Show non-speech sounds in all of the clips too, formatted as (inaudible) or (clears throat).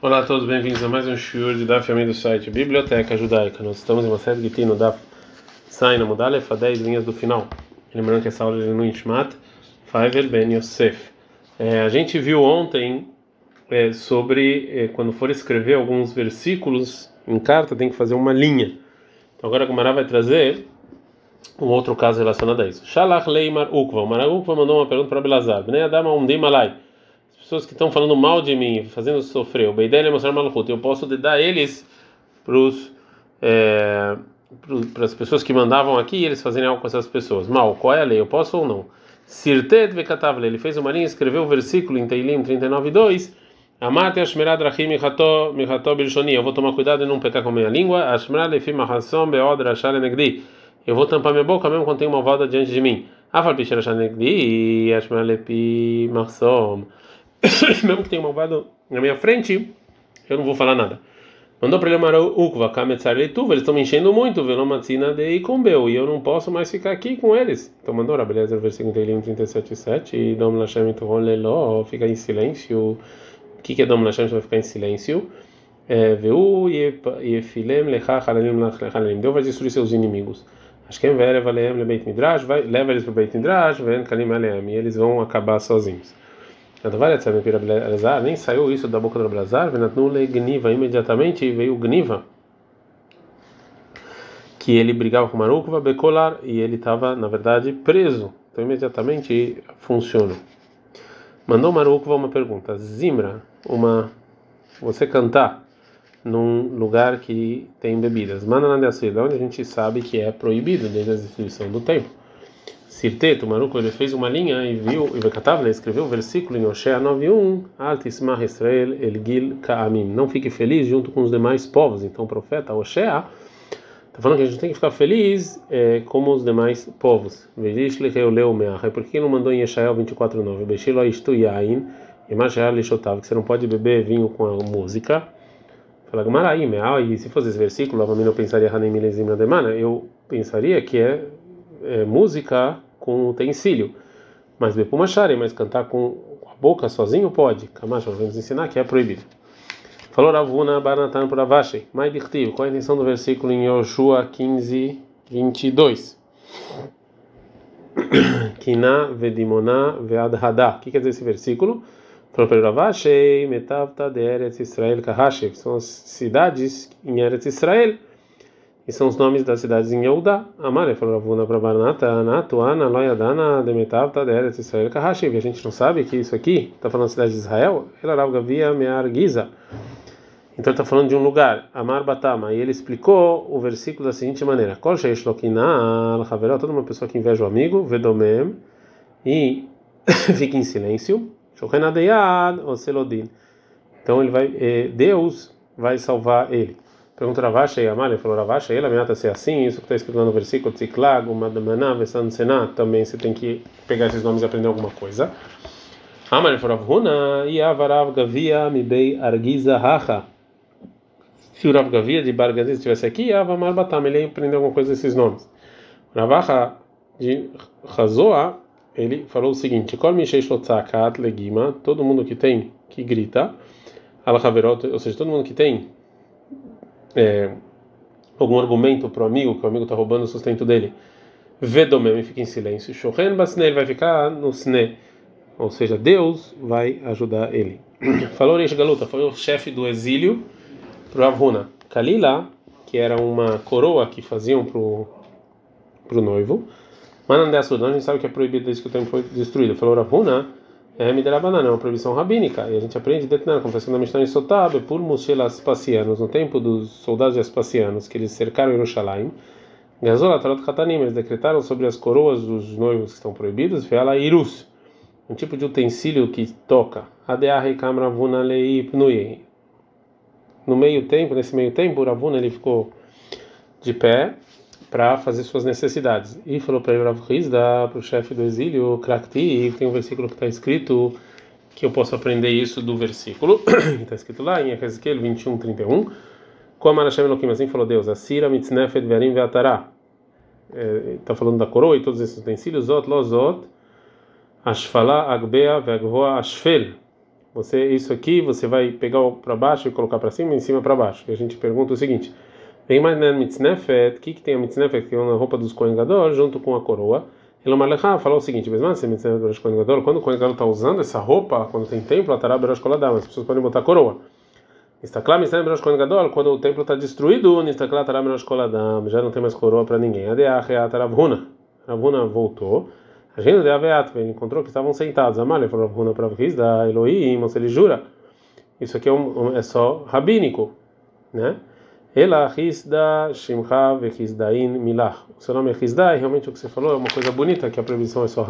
Olá a todos, bem-vindos a mais um shiur de Daf Yomi do site Biblioteca Judaica. Nós estamos em uma série de Tino Daf Saina Mudalef, a 10 linhas do final. Lembrando que essa aula é no Ishmat, Faiver Ben Yosef. É, a gente viu ontem é, sobre é, quando for escrever alguns versículos em carta, tem que fazer uma linha. Então agora o Mará vai trazer um outro caso relacionado a isso. Shalach Leimar Ukva. O Mará Ukva mandou uma pergunta para Belazar. Bnei Adam Umdim Malai pessoas que estão falando mal de mim, fazendo sofrer, o Beidel é mostrar malchut, eu posso dar eles para é, as pessoas que mandavam aqui e eles fazerem algo com essas pessoas. Mal, qual é a lei? Eu posso ou não? Sirtet vekatavle, ele fez uma linha, escreveu o versículo em Teilim 39:2. Amate ashmerad rachim michato michato bilshoni. Eu vou tomar cuidado em não pecar com a minha língua. Ashmerad lefim mahasom beod rashal negdi. Eu vou tampar minha boca mesmo quando tem uma voda diante de mim. Afal pichar rashal negdi. Ashmerad lepi mahasom. (coughs) mesmo que tenha um malvado na minha frente, eu não vou falar nada. Mandou para ele uma ukva, eles estão me enchendo muito, velomatzina de ikumbeu, e eu não posso mais ficar aqui com eles. Então mandou a beleza, versículo 37,7, e Dom Lashem leló, fica em silêncio. O que, que é Dom Lashem? Vai ficar em silêncio. É, Veu yefilem lechach halalim lechalalim. Deus vai destruir seus inimigos. É Vera Valeem Lebeit Midrash, leva eles para o Beit Midrash, Ven Kalim Aleem, e eles vão acabar sozinhos nem saiu isso da boca do Abelazar, Venatnule Gniva, imediatamente veio Gniva, que ele brigava com Marukva, Bekolar, e ele estava, na verdade, preso. Então, imediatamente funciona. Mandou Marukva uma pergunta: Zimra, uma, você cantar num lugar que tem bebidas, manda na onde a gente sabe que é proibido desde a instituição do tempo. Sirteto, Maruco, ele fez uma linha e viu, e Vekatav, ele escreveu o versículo em Oshea 9.1, Altismah Israel El Gil Ka'amim, não fique feliz junto com os demais povos. Então o profeta Oshea está falando que a gente tem que ficar feliz é, como os demais povos. Meach, por que não mandou em Yeshael 24.9, Beshilo Ishtu Yain, e Mashiach Lishotav, que você não pode beber vinho com a música. Fala Gamaraí, e se fosse esse versículo, eu pensaria Hanem Milezim Demana, eu pensaria que é, é música com utensílio. Mas Bepumachare, mas cantar com a boca sozinho pode. Camacho, vamos ensinar que é proibido. Falou Ravuna por Avashi. Mais dictivo. Qual a intenção do versículo em Yoshua 15, 22? (coughs) Kina vedimona veadhada. O que quer dizer esse versículo? Falou para Ravashi, metavta de Eretz Israel Kahashev. São as cidades em Eretz Israel e são os nomes das cidades em Yehuda. Amare falou Ravuna para Barnata, Natuana, Loyadana, Demetavta, Deret, Israel, Kahashiv. A gente não sabe que isso aqui está falando da cidade de Israel. Ela Rav Gavia Mear Giza. Então está falando de um lugar, Amar Batama, e ele explicou o versículo da seguinte maneira: Kol Sheish Lokina, toda uma pessoa que inveja o amigo, Vedomem, e (coughs) fica em silêncio, Shokenadeyad, Oselodin. Então ele vai, eh, Deus vai salvar ele. Pergunta Ravashi e Amália, falou Ravashi, ela ameaça ser assim, isso que está escrito lá no versículo, Tziklag, Madamaná, Vesansená, também você tem que pegar esses nomes e aprender alguma coisa. Amália falou Ravuna, e Avarav Gavia, Mibei Argiza Hacha. Se o Rav Gavia de Bargazi estivesse aqui, Avamar Batam, ele ia aprender alguma coisa desses nomes. Ravacha de Razoa, ele falou o seguinte: todo mundo que tem, que grita, ou seja, todo mundo que tem é, algum argumento para o amigo, que o amigo está roubando o sustento dele, Vedomem fica em silêncio. Shohen Basne, ele vai ficar no Sne, ou seja, Deus vai ajudar ele. (clears throat) Falou Reish Galuta, foi o chefe do exílio para Avhuna. Kalila, que era uma coroa que faziam para o noivo. Manandé Sudan, a gente sabe que é proibido desde que o templo foi destruído. Falou Ravuna, é é uma proibição rabínica. E a gente aprende Detnan, como está na Mishnah em Sotab, por Mushelas Passianos, no tempo dos soldados espacianos, que eles cercaram Jerusalém. Gazol, Tarot Katanim, eles decretaram sobre as coroas dos noivos que estão proibidos, Veala Irus, um tipo de utensílio que toca. Adeahi Kamravuna Lei Pnui. No meio tempo, nesse meio tempo, Ravuna ele ficou de pé para fazer suas necessidades. E falou para Rav Hizda, para o chefe do exílio, Krakti, tem um versículo que está escrito que eu posso aprender isso do versículo, (coughs) está escrito lá em Ezequiel 21, 31. Como Hashem Elohim, assim falou Deus, Asira mitznefet verim ve'atará. Está falando da coroa e todos esses utensílios, Zot, Lozot, Ashfala, Agbea, Ve'agvoa, Ashfel. Você isso aqui você vai pegar para baixo e colocar para cima, em cima para baixo. E a gente pergunta o seguinte: Vem mais na mitznefet, o que que tem a mitznefet que é uma roupa dos Kohen junto com a coroa? Ele Malechá falou o seguinte: quando o Kohen está usando essa roupa, quando tem templo, a koladam, as pessoas podem botar coroa. Istaklá mitzvah berosh Kohen Gadol, quando o templo está destruído, Istaklá tará berosh koladam, já não tem mais coroa para ninguém. Adeach a taravhuna. Ravuna voltou. A gente de Aveat, ele encontrou que estavam sentados. Amalha falou Ravuna para da Elohim, se ele jura. Isso aqui é, um, é só rabínico, né? Ela Hizda Shimcha Vehizdain Milah. O seu nome é Hizda e realmente o que você falou é uma coisa bonita, que a previsão é só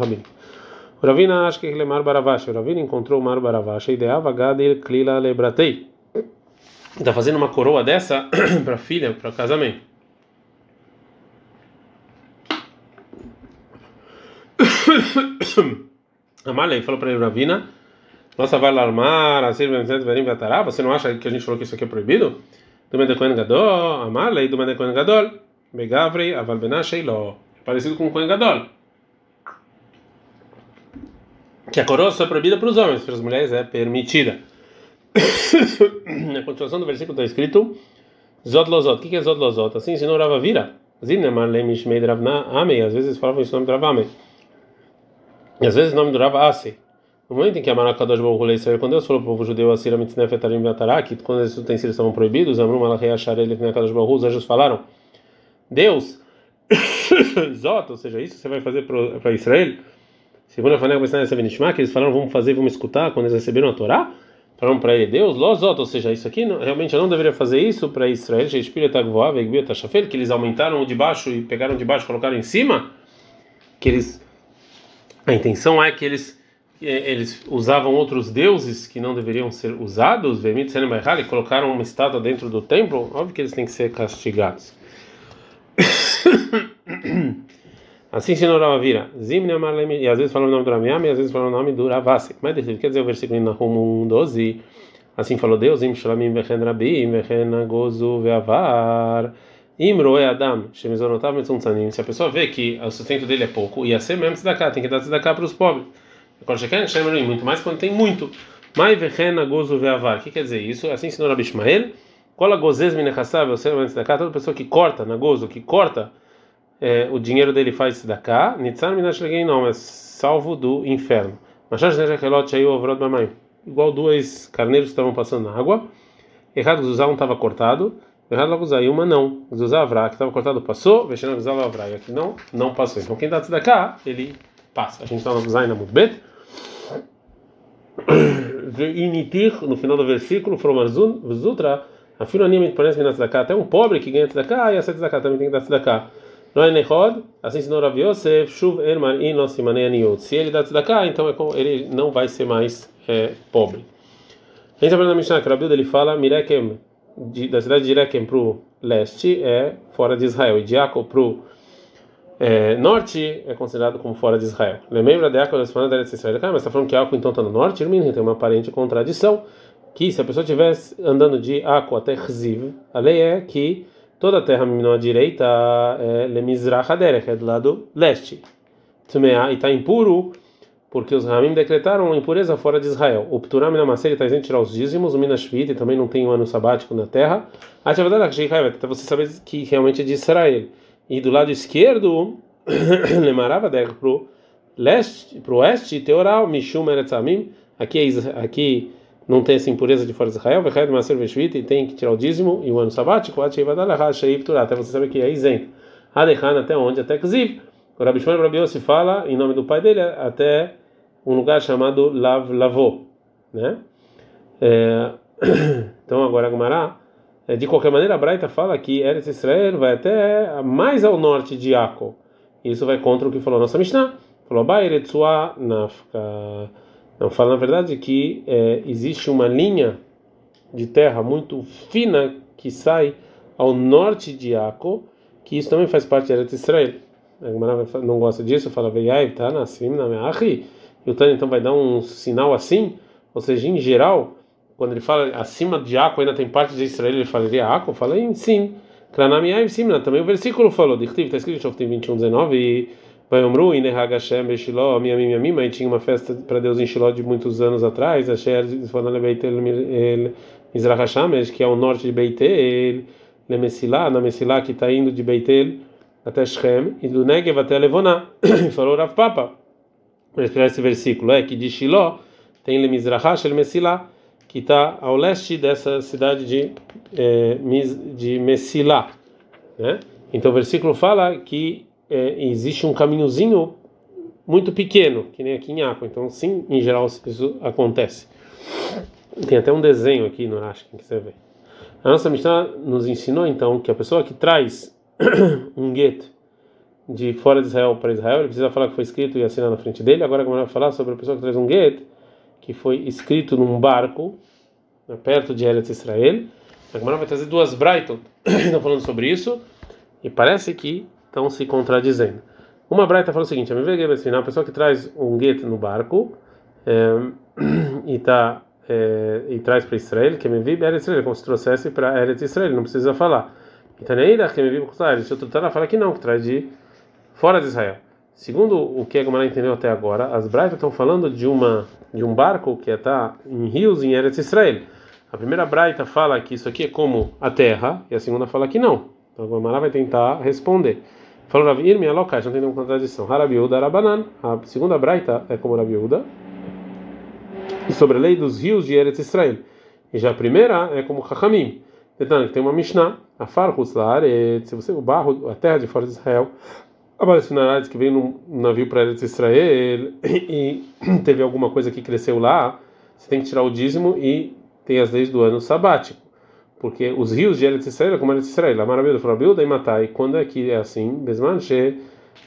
Ravina acha que ele é Mar Baravash. O Ravina encontrou Mar Baravash. Ideava Gadir Klila Lebratei. Está fazendo uma coroa dessa (clears throat) para filha, para casamento. (coughs) Amalei falou para ele, Ravina, nossa, vai alarmar, assim, você não acha que a gente falou que isso aqui é proibido? Do Medekohen Gadol, Amalei, do Medekohen Gadol, Begavrei, Aval Benasheiló. É parecido com o Kohen Gadol. Que a coroa só é proibida para os homens, para as mulheres é permitida. Na continuação do versículo está escrito Zot Lozot. O que é Zot Lozot? Assim ensinou Rava Vira. Zimnemar Lemishmei Dravna Amei. Às vezes falavam isso nome de Ravame. E às vezes o nome do Rav Asi. No momento em que a Marakadosh Baruch Israel, quando Deus falou para o povo judeu, Asira Mitznef Etarim Beatarak, quando esses utensílios estavam proibidos, Amrum Malachei Asharei Lefnekadosh Baruch os anjos falaram, Deus, (coughs) Zot, ou seja, isso você vai fazer para Israel, segundo a Fanega Besnai Sevenishma, que eles falaram, vamos fazer, vamos escutar, quando eles receberam a Torá, falaram para ele, Deus, Lozot, ou seja, isso aqui, realmente eu não deveria fazer isso para Israel, que eles aumentaram o de baixo e pegaram de baixo colocaram em cima, que eles, a intenção é que eles eles usavam outros deuses que não deveriam ser usados, e colocaram uma estátua dentro do templo, óbvio que eles têm que ser castigados. (coughs) assim ensinou Rav Vira, e às vezes falou o nome do Ramiam, e às vezes falou o nome do Ravasek. Mas quer dizer o versículo em Nahum 12, assim falou Deus, Im Shalamim Vechen Rabim, Vechen Gozu Veavar, Imroe Adam, Shemizonotav Metzunzanim, se a pessoa vê que o sustento dele é pouco, ia ser mesmo tzedakah, tem que dar tzedakah para os pobres muito mais quando tem muito. Mai vechena gozo veavar. O que quer dizer isso? Assim ensinou Rabi Ishmael. Cola gozes minechassav, você antes toda pessoa que corta na gozo, que corta é, o dinheiro dele faz da cá, nitzar minashlegei não, é salvo do inferno. Machash nechelot shayu avrod mamai. Igual dois carneiros que estavam passando na água. Errado Zuzá um estava cortado, errado Laguzá e uma não. Zuzá Avra, que estava cortado, passou, Vexena Zuzá Avra, e aqui não, não passou. Então quem dá cá, ele passa. A gente está no Zuzá e na Mudbet no final do versículo, Fromarzun, Zutra, a finalmente parece que cá até um pobre que ganha tzedakah, e essa tzedakah também tem que dar tzedakah. Noé Nechod, assim ensinou Rav Yosef, Shuv Erman in Simanei Aniot. Se ele dá tzedakah, então é ele não vai ser mais é, pobre. A gente aprende na Mishnah que Rabi ele fala, Mirekem, da cidade de Irekem para o leste, é fora de Israel, e de Jacob para o é, norte é considerado como fora de Israel. Lembra de Aco das da Israel? Mas está falando que Aco então está no norte? Tem uma aparente contradição. Que se a pessoa estivesse andando de Aco até Chziv, a lei é que toda a terra à direita é Lemizrach Aderech, é do lado leste. E está impuro porque os Ramim decretaram impureza fora de Israel. O Pturam Minamaser está isento de tirar os dízimos, o Minashvit também não tem um ano sabático na terra. Até você saber que realmente é de Israel. E do lado esquerdo, (clears throat) lemarava der pro leste, pro oeste, teoral, mishum eretzamim. Aqui é, aqui não tem essa impureza de fora de Israel, vai uma cervejita e tem que tirar o dízimo e o ano sabático, até você sabe que é isento. Adechan até onde? Até Kziv. O Rabi Shmuel Rabi se fala em nome do pai dele até um lugar chamado Lav Lavô, né? É, (clears throat) então agora Gumará de qualquer maneira, a Braita fala que Eretz Israel vai até mais ao norte de Yaakov. Isso vai contra o que falou a nossa Mishnah. Falou, Bairetzua Nafka. Não, fala na verdade que é, existe uma linha de terra muito fina que sai ao norte de Yaakov, que isso também faz parte de Eretz Israel. A Gemara não gosta disso, fala, Veiai, tá, Nassim, na minha E o Tânia então vai dar um sinal assim, ou seja, em geral quando ele fala acima de Aco, ainda tem parte de Israel, ele falaria Aco? Falei sim. Kranamiai Simna, também o versículo falou, está escrito em 21, 19, Bayomru, Inerhag Hashem, Beshiló, minha minha minha mãe tinha uma festa para Deus em Shiló de muitos anos atrás, Asher, falando Beitel Mizrach Hashamesh, que é o norte de Beitel, Lemessilá, na Messilá, que está indo de Beitel até Shem, e do Negev até Levoná. (coughs) Falou Rav Papa, para explicar esse versículo, é que de Shiló tem Lemizrach Shel Messilá, que está ao leste dessa cidade de, é, de Messilá. Né? Então o versículo fala que é, existe um caminhozinho muito pequeno, que nem aqui em Aco. Então, sim, em geral, isso acontece. Tem até um desenho aqui no Rashi, quem quiser ver. A nossa Mishnah nos ensinou, então, que a pessoa que traz (coughs) um gueto de fora de Israel para Israel, ele precisa falar que foi escrito e assinar na frente dele. Agora, como vai falar sobre a pessoa que traz um gueto que foi escrito num barco né, perto de Eretz Israel. A Gemara vai trazer duas Brighton, (coughs) estão falando sobre isso, e parece que estão se contradizendo. Uma Braita fala o seguinte: a pessoa que traz um gueto no barco é, (coughs) e, tá, é, e traz para Israel, que me vive Eretz Israel, como se trouxesse para Eretz Israel, não precisa falar. E também que me vive Se outro Tana fala que não, que traz de fora de Israel. Segundo o que a Gemara entendeu até agora, as Braitas estão falando de uma de um barco que está em rios em Eretz Israel. A primeira Braita fala que isso aqui é como a terra e a segunda fala que não. Então a Gemara vai tentar responder. Falou Rav Irmi, alokai, não tem nenhuma contradição. Harabiuda, Arabanan. A segunda Braita é como Rabiuda. E sobre a lei dos rios de Eretz Israel. E já a primeira é como Chachamim. Tem uma Mishnah. A Farhus se você o barro, a terra de fora de Israel, Aparece que veio num navio para Eretz Israel e (clears throat) teve alguma coisa que cresceu lá, você tem que tirar o dízimo e tem as leis do ano sabático. Porque os rios de Eretz Israel, como Eretz Israel, a maravilha do Abilda e Matai, quando é que é assim, Besmanche,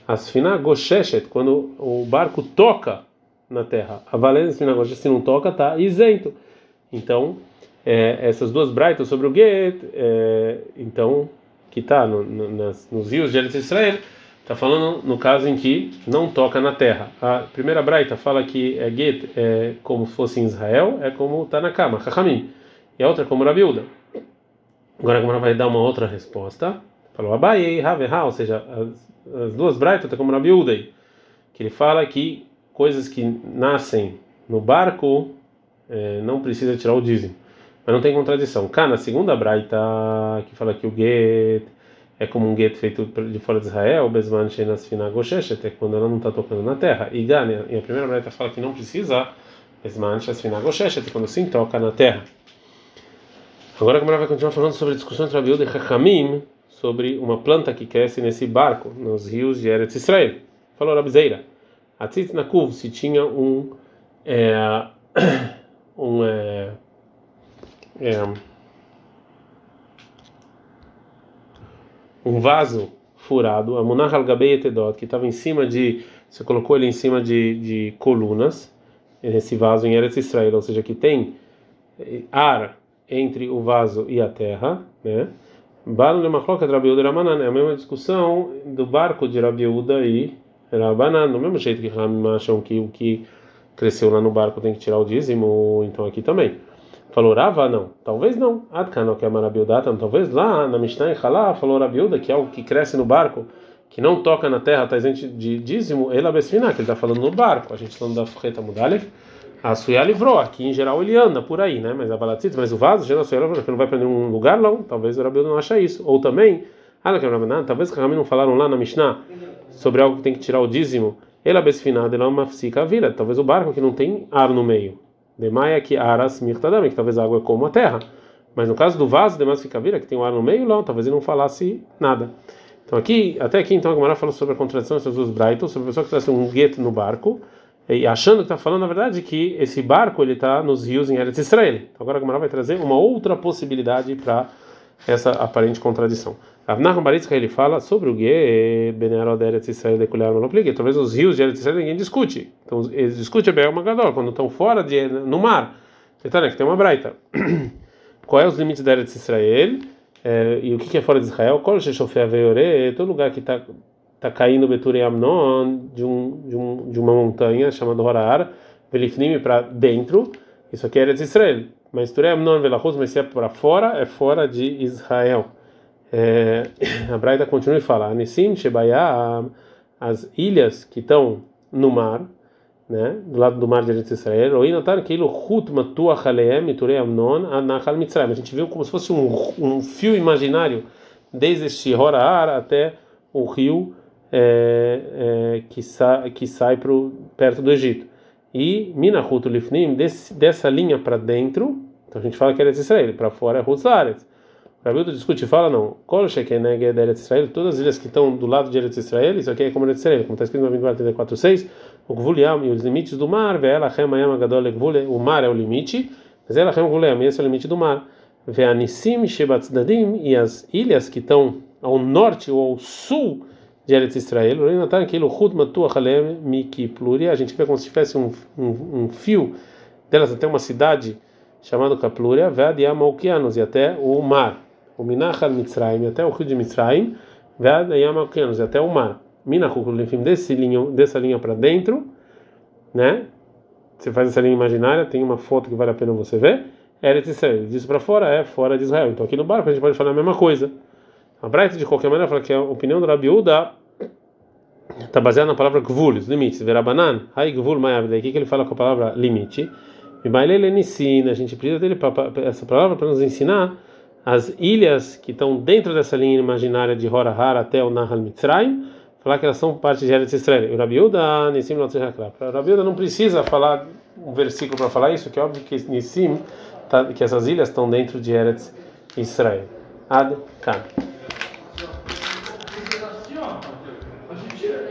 Asfina Gosheshet, quando o barco toca na terra. A valência Asfina se não toca, está isento. Então, é, essas duas braitas sobre o Get, é, então, que está no, no, nos rios de Eretz Israel, Está falando no caso em que não toca na terra. A primeira braita fala que é get é como se fosse em Israel, é como está na cama, Chachamim. E a outra é como Rabiuda. Agora a Gemara vai dar uma outra resposta. Falou Abai, Haveha, ou seja, as, as duas braitas é como Rabiuda. Que ele fala que coisas que nascem no barco é, não precisa tirar o dízimo. Mas não tem contradição. Cá na segunda braita que fala que o get é como um gueto feito de fora de Israel, Besman Shenas Finagosheshet, é quando ela não está tocando na terra. E Gane, e a primeira breta fala que não precisa, Besman Shenas Finagosheshet, quando sim toca na terra. Agora a Gemara vai continuar falando sobre a discussão entre Abiúda e Chachamim sobre uma planta que cresce nesse barco, nos rios de Eretz Israel. Falou Rabizeira, a Tzitz Nakuv, se tinha um. É, (coughs) um. É, é, um vaso furado, a monarca al que estava em cima de, você colocou ele em cima de, de colunas, esse vaso em Eretz Israel, ou seja, que tem eh, ar entre o vaso e a terra, né? Balo Lemachloka de Rabiuda e é a mesma discussão do barco de Rabiuda e Rabanan, do mesmo jeito que acham que o que cresceu lá no barco tem que tirar o dízimo, então aqui também. Falou Rava? Não. Talvez não. Adkano, que é Marabiudatam. Talvez lá na Mishnah em Halá, falou Rabiuda, que é algo que cresce no barco, que não toca na terra, está de dízimo, ela besfina, que ele está falando no barco. A gente está falando da Fureta Mudalev. A Suya livrou, aqui em geral ele anda por aí, né? Mas a Balatzit, mas o vaso, já Suya livrou, não vai para nenhum lugar, não. Talvez o Rabiuda não acha isso. Ou também, ah, que é talvez Ramim não falaram lá na Mishnah sobre algo que tem que tirar o dízimo. Ela besfina, ela é uma vira. Talvez o barco que não tem ar no meio. Demaia que aras mirtadame, que talvez a água é como a terra. Mas no caso do vaso, demais fica vira, que tem um ar no meio, não, talvez ele não falasse nada. Então aqui, até aqui, então a Gemara falou sobre a contradição entre os Brighton, sobre a pessoa que traz um gueto no barco, e achando que está falando, na verdade, que esse barco ele está nos rios em Eretz Israel. Então agora a Gemara vai trazer uma outra possibilidade para essa aparente contradição. Avnacham Baritzka ele fala sobre o Ge, Benerod Eretz Israel de Kulhar Malopligue. Talvez os rios de Eretz Israel ninguém discute. Então eles discutem bem Magadol, quando estão fora de no mar. Né, que tem uma braita. (clears throat) Qual é os limites da Eretz Israel? É, e o que é fora de Israel? Kol Sheshofea Veore, todo lugar que está tá caindo Beture Amnon de, um, de, um, de uma montanha chamada Horar, Velifnim para dentro. Isso aqui é Eretz Israel. Mas Ture Amnon Velachus, mas se é para fora, é fora de Israel. É, a Braita continua e fala: Anissim Shebayam as ilhas que estão no mar, né, do lado do mar de Israel, turei. A gente viu como se fosse um, um fio imaginário desde Shihorar até o rio é, é, que, sa, que sai pro, perto do Egito. E Minahut Lifnim, dessa linha para dentro, então a gente fala que é Israel, para fora é Huzaretz. Rabildo discute e fala, não, Kol Shekeneg é Eretz Israel, todas as ilhas que estão do lado de Eretz Israel, isso aqui é como Eretz Israel, como está escrito no 24.6, o Gvuliam e os limites do mar, Ve'elachem Ayam Agadol o mar é o limite, mas Elachem Gvuliam, esse é o limite do mar. Ve'anissim Shebatzdadim, e as ilhas que estão ao norte ou ao sul de Eretz Israel, a gente vê como se tivesse um, um, um fio delas até uma cidade chamada Kaplúria, Ve'adiam Okeanos, e até o mar o Minachal Mitzrayim, até o rio de Mitzrayim, Yamakianos, até o mar. Minachukul, enfim, desse linha, dessa linha para dentro, né? Você faz essa linha imaginária, tem uma foto que vale a pena você ver. Eretz Israel, disso para fora é fora de Israel. Então aqui no barco a gente pode falar a mesma coisa. A Bright, de qualquer maneira, fala que a opinião do Rabiuda está baseada na palavra gvul, os limites. Verabanan, hai gvul mayav, aqui que ele fala com a palavra limite. E Bailele ensina, a gente precisa dele essa palavra para nos ensinar as ilhas que estão dentro dessa linha imaginária de Horahar até o Nahal Mitzrayim, falar que elas são parte de Eretz Israel. O Rabiuda, Nissim O Rabiuda não precisa falar um versículo para falar isso, que é óbvio que Nissim, tá, que essas ilhas estão dentro de Eretz Israel. Ad Kan.